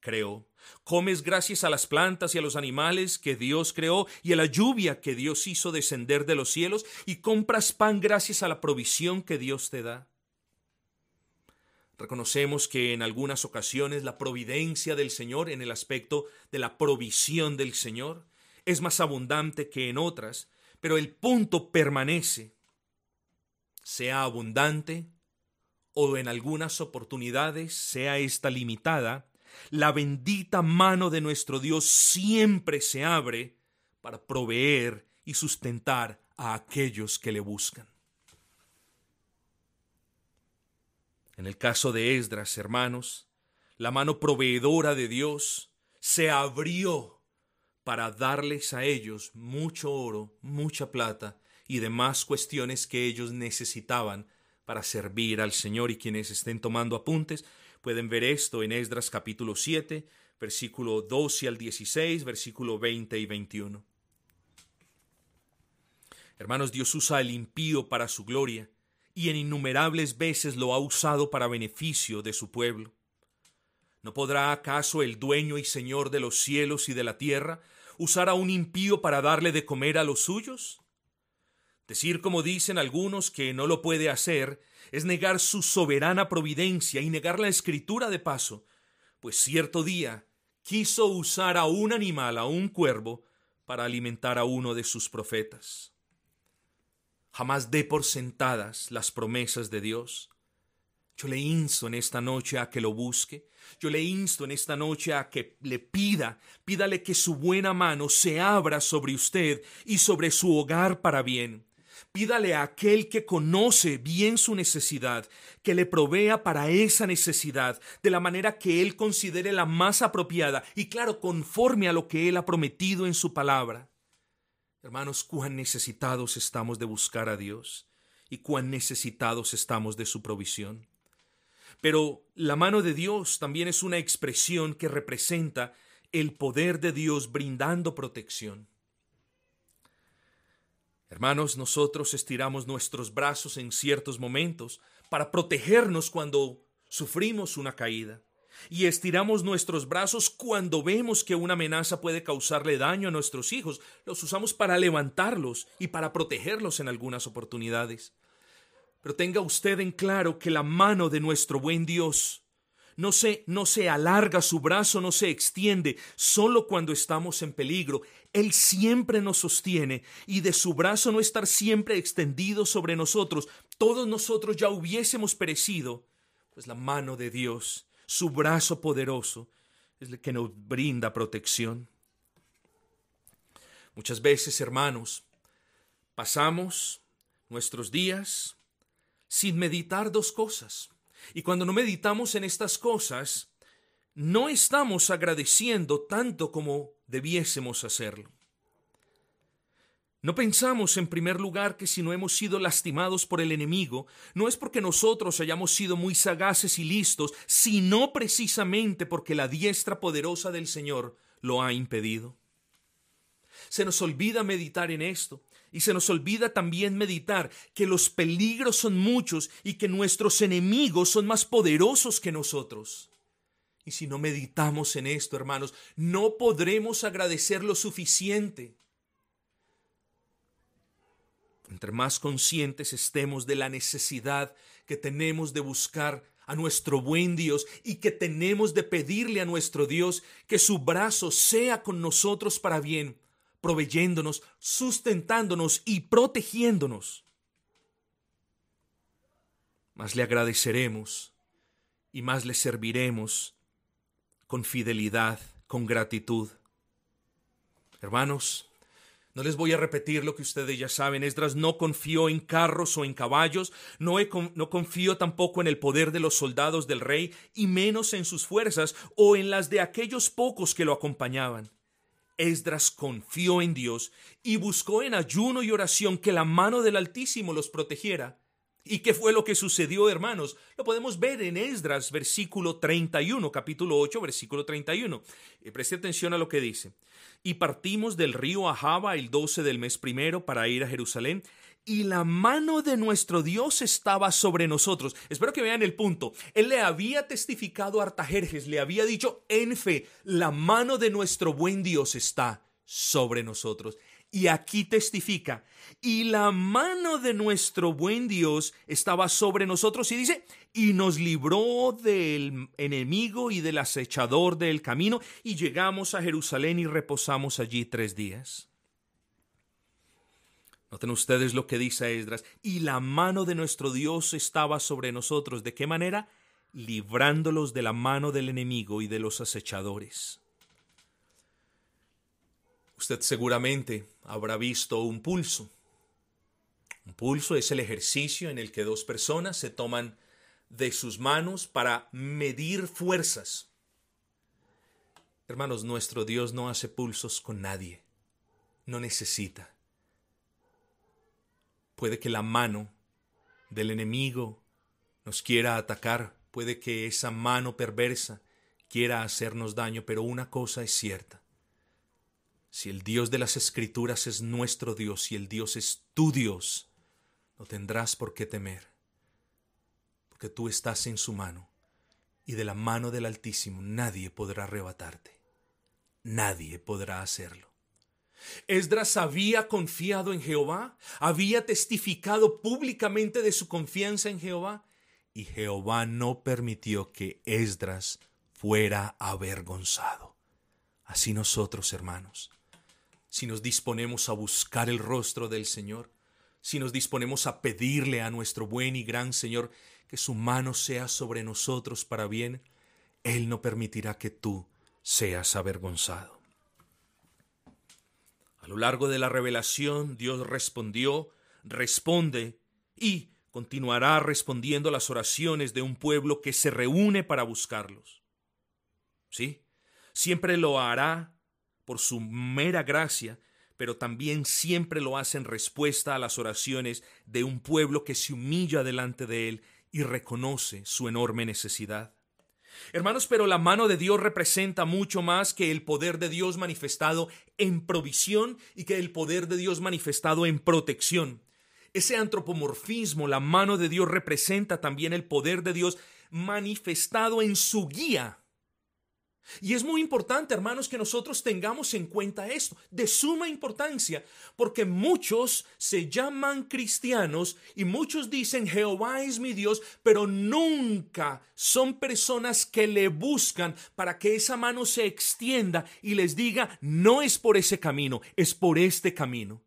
creó, comes gracias a las plantas y a los animales que Dios creó y a la lluvia que Dios hizo descender de los cielos y compras pan gracias a la provisión que Dios te da. Reconocemos que en algunas ocasiones la providencia del Señor en el aspecto de la provisión del Señor es más abundante que en otras, pero el punto permanece, sea abundante o en algunas oportunidades sea esta limitada, la bendita mano de nuestro Dios siempre se abre para proveer y sustentar a aquellos que le buscan. En el caso de Esdras, hermanos, la mano proveedora de Dios se abrió para darles a ellos mucho oro, mucha plata y demás cuestiones que ellos necesitaban para servir al Señor. Y quienes estén tomando apuntes pueden ver esto en Esdras capítulo 7, versículo 12 al 16, versículo 20 y 21. Hermanos, Dios usa el impío para su gloria y en innumerables veces lo ha usado para beneficio de su pueblo. ¿No podrá acaso el dueño y señor de los cielos y de la tierra usar a un impío para darle de comer a los suyos? Decir como dicen algunos que no lo puede hacer es negar su soberana providencia y negar la escritura de paso, pues cierto día quiso usar a un animal, a un cuervo, para alimentar a uno de sus profetas. Jamás dé por sentadas las promesas de Dios. Yo le insto en esta noche a que lo busque. Yo le insto en esta noche a que le pida, pídale que su buena mano se abra sobre usted y sobre su hogar para bien. Pídale a aquel que conoce bien su necesidad, que le provea para esa necesidad, de la manera que él considere la más apropiada y claro, conforme a lo que él ha prometido en su palabra. Hermanos, cuán necesitados estamos de buscar a Dios y cuán necesitados estamos de su provisión. Pero la mano de Dios también es una expresión que representa el poder de Dios brindando protección. Hermanos, nosotros estiramos nuestros brazos en ciertos momentos para protegernos cuando sufrimos una caída y estiramos nuestros brazos cuando vemos que una amenaza puede causarle daño a nuestros hijos. Los usamos para levantarlos y para protegerlos en algunas oportunidades. Pero tenga usted en claro que la mano de nuestro buen Dios no se, no se alarga, su brazo no se extiende solo cuando estamos en peligro. Él siempre nos sostiene y de su brazo no estar siempre extendido sobre nosotros, todos nosotros ya hubiésemos perecido, pues la mano de Dios su brazo poderoso es el que nos brinda protección. Muchas veces, hermanos, pasamos nuestros días sin meditar dos cosas. Y cuando no meditamos en estas cosas, no estamos agradeciendo tanto como debiésemos hacerlo. No pensamos en primer lugar que si no hemos sido lastimados por el enemigo, no es porque nosotros hayamos sido muy sagaces y listos, sino precisamente porque la diestra poderosa del Señor lo ha impedido. Se nos olvida meditar en esto, y se nos olvida también meditar que los peligros son muchos y que nuestros enemigos son más poderosos que nosotros. Y si no meditamos en esto, hermanos, no podremos agradecer lo suficiente. Entre más conscientes estemos de la necesidad que tenemos de buscar a nuestro buen Dios y que tenemos de pedirle a nuestro Dios que su brazo sea con nosotros para bien, proveyéndonos, sustentándonos y protegiéndonos. Más le agradeceremos y más le serviremos con fidelidad, con gratitud. Hermanos, no les voy a repetir lo que ustedes ya saben. Esdras no confió en carros o en caballos, no, no confió tampoco en el poder de los soldados del rey, y menos en sus fuerzas o en las de aquellos pocos que lo acompañaban. Esdras confió en Dios y buscó en ayuno y oración que la mano del Altísimo los protegiera. ¿Y qué fue lo que sucedió, hermanos? Lo podemos ver en Esdras, versículo 31, capítulo 8, versículo 31. Y preste atención a lo que dice y partimos del río Ahaba el 12 del mes primero para ir a Jerusalén, y la mano de nuestro Dios estaba sobre nosotros. Espero que vean el punto. Él le había testificado a Artajerjes, le había dicho en fe, la mano de nuestro buen Dios está sobre nosotros. Y aquí testifica, y la mano de nuestro buen Dios estaba sobre nosotros y dice, y nos libró del enemigo y del acechador del camino, y llegamos a Jerusalén y reposamos allí tres días. Noten ustedes lo que dice Esdras, y la mano de nuestro Dios estaba sobre nosotros. ¿De qué manera? Librándolos de la mano del enemigo y de los acechadores. Usted seguramente habrá visto un pulso. Un pulso es el ejercicio en el que dos personas se toman de sus manos para medir fuerzas. Hermanos, nuestro Dios no hace pulsos con nadie. No necesita. Puede que la mano del enemigo nos quiera atacar, puede que esa mano perversa quiera hacernos daño, pero una cosa es cierta. Si el Dios de las Escrituras es nuestro Dios y el Dios es tu Dios, no tendrás por qué temer, porque tú estás en su mano, y de la mano del Altísimo nadie podrá arrebatarte, nadie podrá hacerlo. Esdras había confiado en Jehová, había testificado públicamente de su confianza en Jehová, y Jehová no permitió que Esdras fuera avergonzado. Así nosotros, hermanos, si nos disponemos a buscar el rostro del Señor, si nos disponemos a pedirle a nuestro buen y gran Señor que su mano sea sobre nosotros para bien, Él no permitirá que tú seas avergonzado. A lo largo de la revelación, Dios respondió, responde y continuará respondiendo las oraciones de un pueblo que se reúne para buscarlos. ¿Sí? Siempre lo hará por su mera gracia, pero también siempre lo hace en respuesta a las oraciones de un pueblo que se humilla delante de él y reconoce su enorme necesidad. Hermanos, pero la mano de Dios representa mucho más que el poder de Dios manifestado en provisión y que el poder de Dios manifestado en protección. Ese antropomorfismo, la mano de Dios representa también el poder de Dios manifestado en su guía y es muy importante, hermanos, que nosotros tengamos en cuenta esto, de suma importancia, porque muchos se llaman cristianos y muchos dicen Jehová es mi Dios, pero nunca son personas que le buscan para que esa mano se extienda y les diga, no es por ese camino, es por este camino.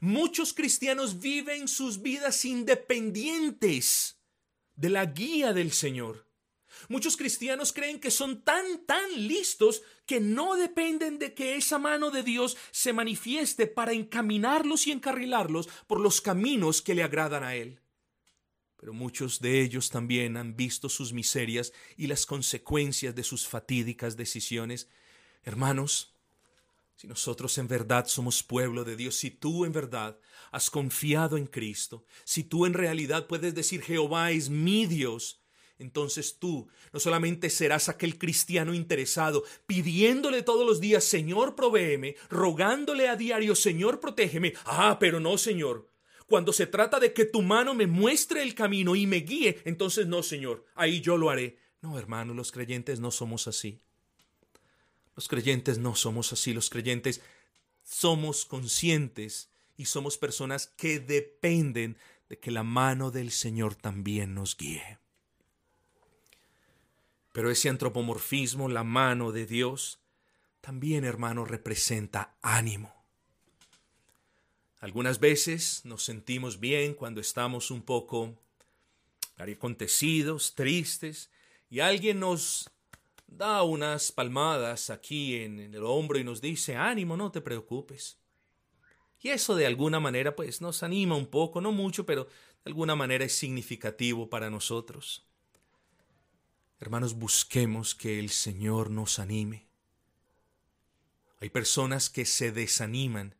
Muchos cristianos viven sus vidas independientes de la guía del Señor. Muchos cristianos creen que son tan, tan listos que no dependen de que esa mano de Dios se manifieste para encaminarlos y encarrilarlos por los caminos que le agradan a Él. Pero muchos de ellos también han visto sus miserias y las consecuencias de sus fatídicas decisiones. Hermanos, si nosotros en verdad somos pueblo de Dios, si tú en verdad has confiado en Cristo, si tú en realidad puedes decir Jehová es mi Dios, entonces tú no solamente serás aquel cristiano interesado, pidiéndole todos los días, Señor, provéeme, rogándole a diario, Señor, protégeme. Ah, pero no, Señor. Cuando se trata de que tu mano me muestre el camino y me guíe, entonces no, Señor, ahí yo lo haré. No, hermano, los creyentes no somos así. Los creyentes no somos así. Los creyentes somos conscientes y somos personas que dependen de que la mano del Señor también nos guíe. Pero ese antropomorfismo, la mano de Dios, también, hermano, representa ánimo. Algunas veces nos sentimos bien cuando estamos un poco acontecidos, tristes, y alguien nos da unas palmadas aquí en el hombro y nos dice, ánimo, no te preocupes. Y eso de alguna manera pues nos anima un poco, no mucho, pero de alguna manera es significativo para nosotros. Hermanos, busquemos que el Señor nos anime. Hay personas que se desaniman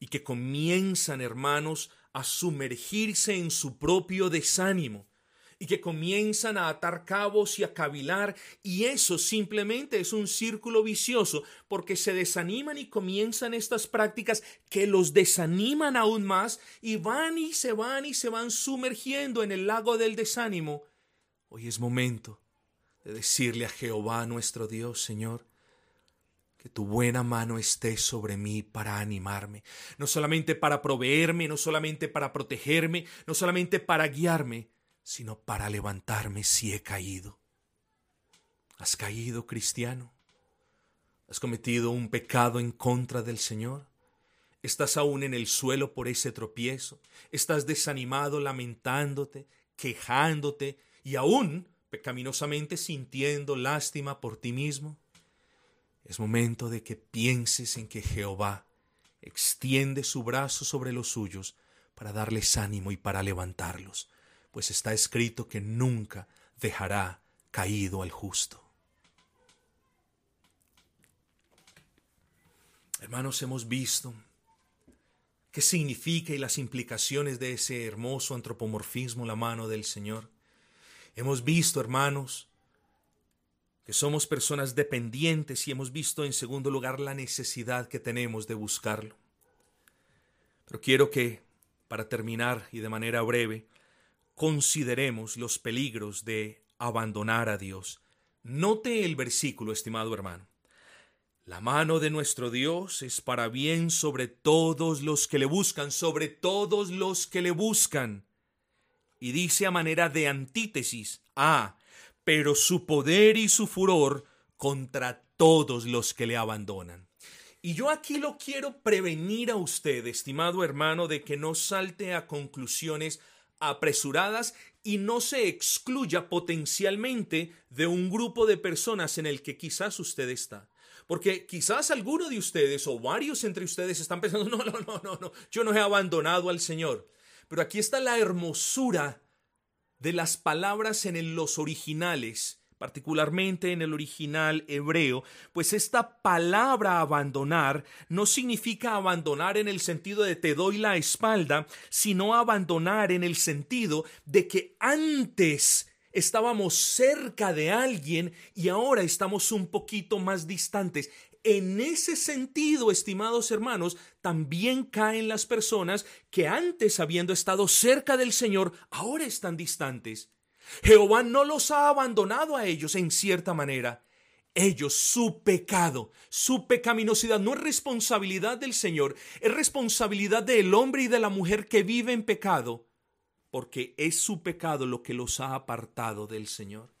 y que comienzan, hermanos, a sumergirse en su propio desánimo y que comienzan a atar cabos y a cavilar y eso simplemente es un círculo vicioso porque se desaniman y comienzan estas prácticas que los desaniman aún más y van y se van y se van sumergiendo en el lago del desánimo. Hoy es momento de decirle a Jehová nuestro Dios, Señor, que tu buena mano esté sobre mí para animarme, no solamente para proveerme, no solamente para protegerme, no solamente para guiarme, sino para levantarme si he caído. ¿Has caído, cristiano? ¿Has cometido un pecado en contra del Señor? ¿Estás aún en el suelo por ese tropiezo? ¿Estás desanimado, lamentándote, quejándote y aún pecaminosamente sintiendo lástima por ti mismo? Es momento de que pienses en que Jehová extiende su brazo sobre los suyos para darles ánimo y para levantarlos, pues está escrito que nunca dejará caído al justo. Hermanos, hemos visto qué significa y las implicaciones de ese hermoso antropomorfismo, la mano del Señor. Hemos visto, hermanos, que somos personas dependientes y hemos visto en segundo lugar la necesidad que tenemos de buscarlo. Pero quiero que, para terminar y de manera breve, consideremos los peligros de abandonar a Dios. Note el versículo, estimado hermano. La mano de nuestro Dios es para bien sobre todos los que le buscan, sobre todos los que le buscan. Y dice a manera de antítesis, ah, pero su poder y su furor contra todos los que le abandonan. Y yo aquí lo quiero prevenir a usted, estimado hermano, de que no salte a conclusiones apresuradas y no se excluya potencialmente de un grupo de personas en el que quizás usted está. Porque quizás alguno de ustedes o varios entre ustedes están pensando, no, no, no, no, no, yo no he abandonado al Señor. Pero aquí está la hermosura de las palabras en los originales, particularmente en el original hebreo, pues esta palabra abandonar no significa abandonar en el sentido de te doy la espalda, sino abandonar en el sentido de que antes estábamos cerca de alguien y ahora estamos un poquito más distantes. En ese sentido, estimados hermanos, también caen las personas que antes, habiendo estado cerca del Señor, ahora están distantes. Jehová no los ha abandonado a ellos en cierta manera. Ellos, su pecado, su pecaminosidad no es responsabilidad del Señor, es responsabilidad del hombre y de la mujer que vive en pecado porque es su pecado lo que los ha apartado del Señor.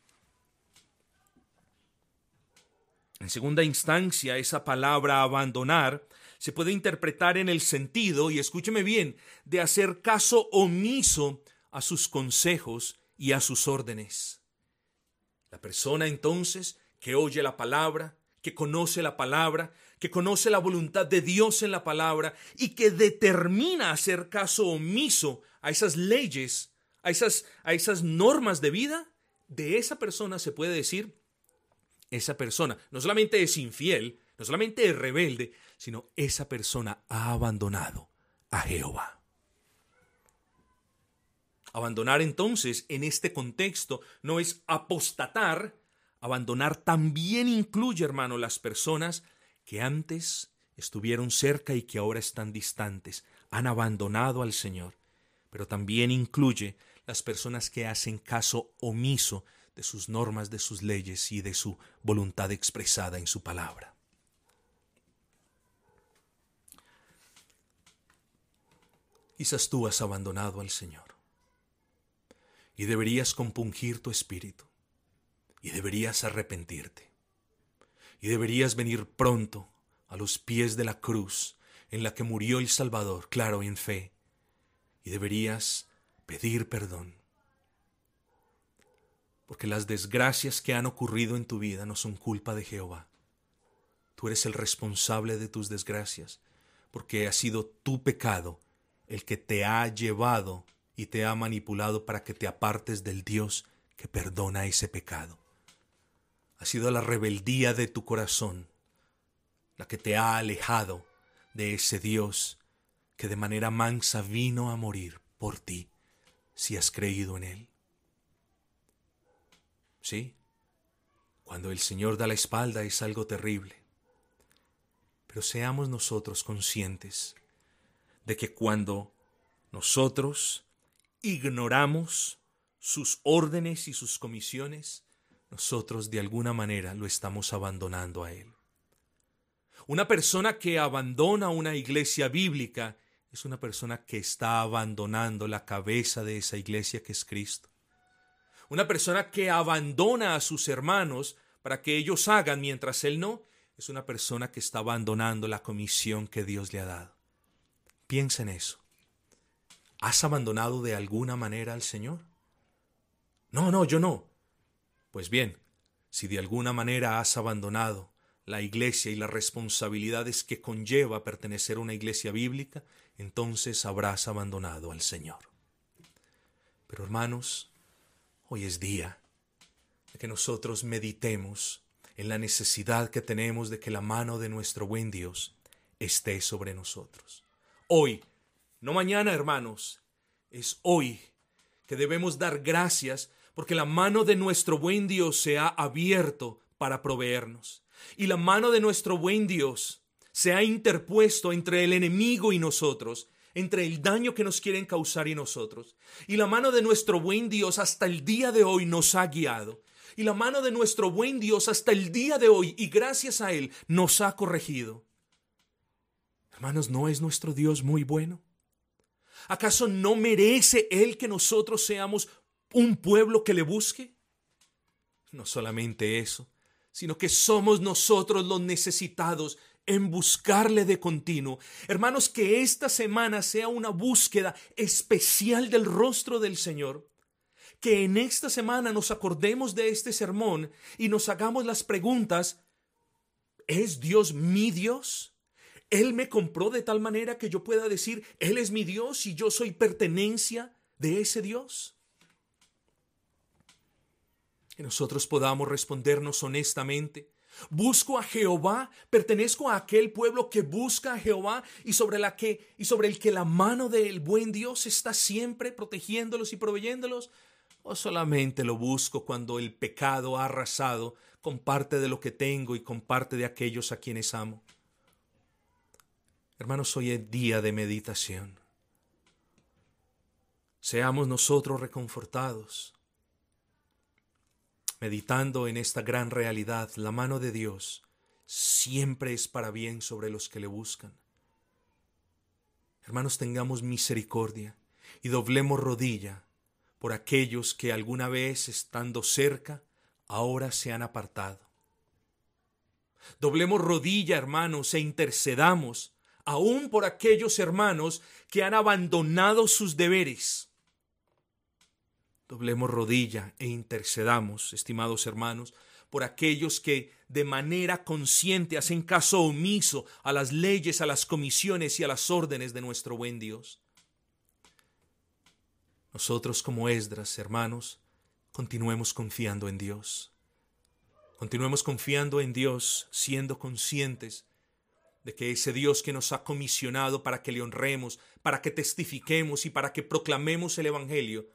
En segunda instancia, esa palabra abandonar se puede interpretar en el sentido, y escúcheme bien, de hacer caso omiso a sus consejos y a sus órdenes. La persona entonces que oye la palabra, que conoce la palabra, que conoce la voluntad de Dios en la palabra y que determina hacer caso omiso a esas leyes, a esas, a esas normas de vida, de esa persona se puede decir, esa persona no solamente es infiel, no solamente es rebelde, sino esa persona ha abandonado a Jehová. Abandonar entonces en este contexto no es apostatar, abandonar también incluye, hermano, las personas que antes estuvieron cerca y que ahora están distantes, han abandonado al Señor pero también incluye las personas que hacen caso omiso de sus normas, de sus leyes y de su voluntad expresada en su palabra. Quizás tú has abandonado al Señor y deberías compungir tu espíritu y deberías arrepentirte y deberías venir pronto a los pies de la cruz en la que murió el Salvador, claro, en fe, y deberías pedir perdón. Porque las desgracias que han ocurrido en tu vida no son culpa de Jehová. Tú eres el responsable de tus desgracias, porque ha sido tu pecado el que te ha llevado y te ha manipulado para que te apartes del Dios que perdona ese pecado. Ha sido la rebeldía de tu corazón la que te ha alejado de ese Dios que de manera mansa vino a morir por ti si has creído en Él. Sí, cuando el Señor da la espalda es algo terrible, pero seamos nosotros conscientes de que cuando nosotros ignoramos sus órdenes y sus comisiones, nosotros de alguna manera lo estamos abandonando a Él. Una persona que abandona una iglesia bíblica es una persona que está abandonando la cabeza de esa iglesia que es Cristo. Una persona que abandona a sus hermanos para que ellos hagan mientras él no, es una persona que está abandonando la comisión que Dios le ha dado. Piensa en eso. ¿Has abandonado de alguna manera al Señor? No, no, yo no. Pues bien, si de alguna manera has abandonado la iglesia y las responsabilidades que conlleva pertenecer a una iglesia bíblica, entonces habrás abandonado al Señor. Pero hermanos, hoy es día de que nosotros meditemos en la necesidad que tenemos de que la mano de nuestro buen Dios esté sobre nosotros. Hoy, no mañana, hermanos, es hoy que debemos dar gracias porque la mano de nuestro buen Dios se ha abierto para proveernos. Y la mano de nuestro buen Dios se ha interpuesto entre el enemigo y nosotros, entre el daño que nos quieren causar y nosotros. Y la mano de nuestro buen Dios hasta el día de hoy nos ha guiado. Y la mano de nuestro buen Dios hasta el día de hoy, y gracias a Él, nos ha corregido. Hermanos, ¿no es nuestro Dios muy bueno? ¿Acaso no merece Él que nosotros seamos un pueblo que le busque? No solamente eso, sino que somos nosotros los necesitados en buscarle de continuo. Hermanos, que esta semana sea una búsqueda especial del rostro del Señor. Que en esta semana nos acordemos de este sermón y nos hagamos las preguntas, ¿es Dios mi Dios? Él me compró de tal manera que yo pueda decir, Él es mi Dios y yo soy pertenencia de ese Dios que nosotros podamos respondernos honestamente. Busco a Jehová, pertenezco a aquel pueblo que busca a Jehová y sobre la que y sobre el que la mano del buen Dios está siempre protegiéndolos y proveyéndolos, o solamente lo busco cuando el pecado ha arrasado con parte de lo que tengo y con parte de aquellos a quienes amo. Hermanos, hoy es día de meditación. Seamos nosotros reconfortados meditando en esta gran realidad, la mano de Dios siempre es para bien sobre los que le buscan. Hermanos, tengamos misericordia y doblemos rodilla por aquellos que alguna vez estando cerca, ahora se han apartado. Doblemos rodilla, hermanos, e intercedamos aún por aquellos hermanos que han abandonado sus deberes Doblemos rodilla e intercedamos, estimados hermanos, por aquellos que de manera consciente hacen caso omiso a las leyes, a las comisiones y a las órdenes de nuestro buen Dios. Nosotros como Esdras, hermanos, continuemos confiando en Dios. Continuemos confiando en Dios, siendo conscientes de que ese Dios que nos ha comisionado para que le honremos, para que testifiquemos y para que proclamemos el Evangelio,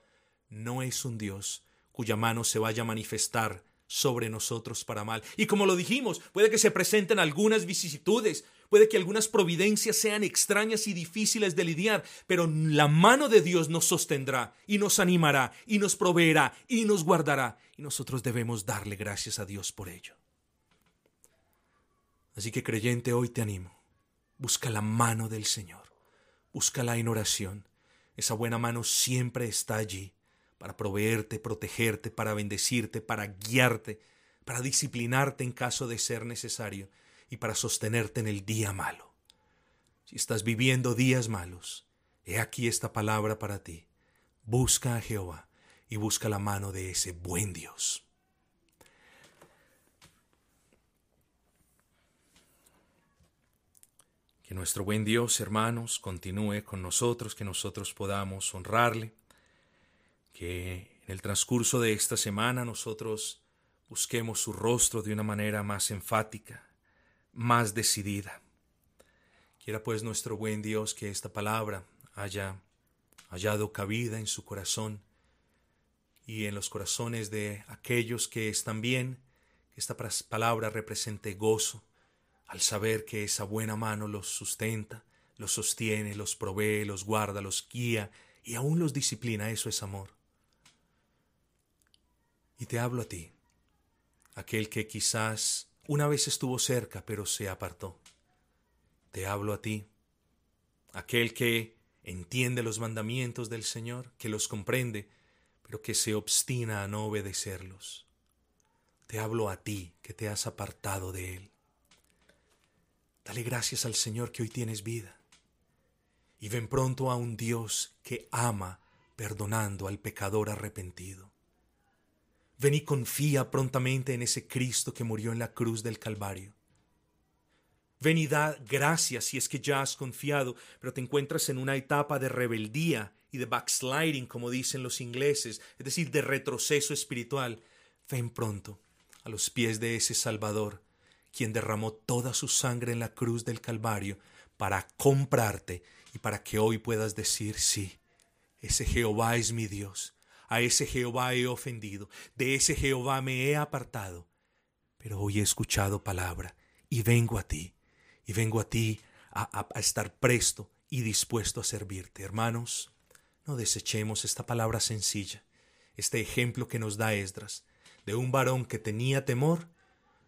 no es un Dios cuya mano se vaya a manifestar sobre nosotros para mal. Y como lo dijimos, puede que se presenten algunas vicisitudes, puede que algunas providencias sean extrañas y difíciles de lidiar, pero la mano de Dios nos sostendrá y nos animará y nos proveerá y nos guardará. Y nosotros debemos darle gracias a Dios por ello. Así que creyente, hoy te animo. Busca la mano del Señor. Búscala en oración. Esa buena mano siempre está allí para proveerte, protegerte, para bendecirte, para guiarte, para disciplinarte en caso de ser necesario y para sostenerte en el día malo. Si estás viviendo días malos, he aquí esta palabra para ti. Busca a Jehová y busca la mano de ese buen Dios. Que nuestro buen Dios, hermanos, continúe con nosotros, que nosotros podamos honrarle que en el transcurso de esta semana nosotros busquemos su rostro de una manera más enfática, más decidida. Quiera pues nuestro buen Dios que esta palabra haya hallado cabida en su corazón y en los corazones de aquellos que están bien, que esta palabra represente gozo al saber que esa buena mano los sustenta, los sostiene, los provee, los guarda, los guía y aún los disciplina. Eso es amor. Y te hablo a ti, aquel que quizás una vez estuvo cerca pero se apartó. Te hablo a ti, aquel que entiende los mandamientos del Señor, que los comprende, pero que se obstina a no obedecerlos. Te hablo a ti, que te has apartado de Él. Dale gracias al Señor que hoy tienes vida. Y ven pronto a un Dios que ama perdonando al pecador arrepentido. Ven y confía prontamente en ese Cristo que murió en la cruz del Calvario. Ven y da gracias si es que ya has confiado, pero te encuentras en una etapa de rebeldía y de backsliding, como dicen los ingleses, es decir, de retroceso espiritual. Ven pronto a los pies de ese Salvador, quien derramó toda su sangre en la cruz del Calvario para comprarte y para que hoy puedas decir sí, ese Jehová es mi Dios, a ese Jehová he ofendido, de ese Jehová me he apartado, pero hoy he escuchado palabra y vengo a ti y vengo a ti a, estar presto y dispuesto a servirte. Hermanos, no desechemos esta palabra sencilla, este ejemplo que nos da Esdras, de un varón que tenía temor,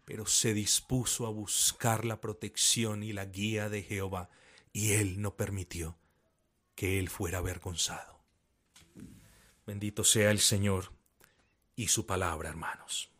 pero se dispuso a buscar la protección y la guía de Jehová, y él no permitió que él fuera avergonzado. Bendito sea el Señor y su palabra, hermanos.